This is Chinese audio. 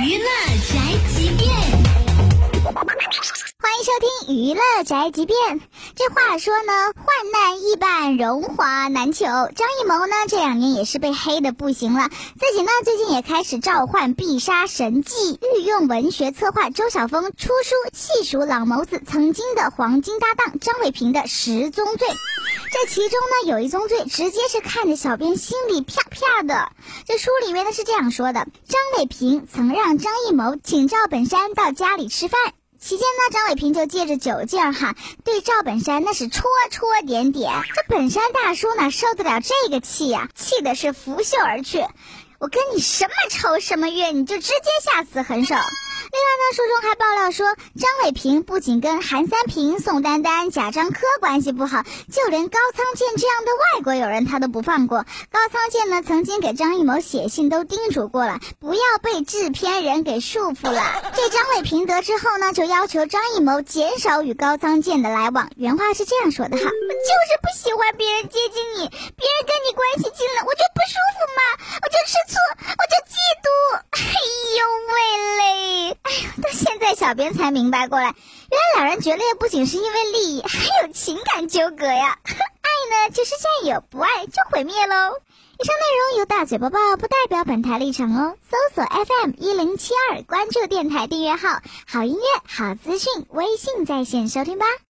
娱乐宅急便，听娱乐宅急便。这话说呢，患难易办，荣华难求。张艺谋呢，这两年也是被黑的不行了，自己呢最近也开始召唤必杀神技，御用文学策划周晓峰出书细数老谋子曾经的黄金搭档张伟平的十宗罪。这其中呢，有一宗罪直接是看着小编心里啪啪的。这书里面呢是这样说的：张伟平曾让张艺谋请赵本山到家里吃饭。期间呢，张伟平就借着酒劲儿哈，对赵本山那是戳戳点点。这本山大叔哪受得了这个气呀？气的是拂袖而去。我跟你什么仇什么怨，你就直接下死狠手。另外呢，书中还爆料说，张伟平不仅跟韩三平、宋丹丹、贾樟柯关系不好，就连高仓健这样的外国友人他都不放过。高仓健呢，曾经给张艺谋写信都叮嘱过了，不要被制片人给束缚了。这张伟平得知后呢，就要求张艺谋减少与高仓健的来往。原话是这样说的哈：“我就是不喜欢别人接近你，别人跟你关系近了，我就不小编才明白过来，原来两人决裂不仅是因为利益，还有情感纠葛呀！爱呢就是占有，不爱就毁灭喽。以上内容由大嘴播报，不代表本台立场哦。搜索 FM 一零七二，关注电台订阅号，好音乐、好资讯，微信在线收听吧。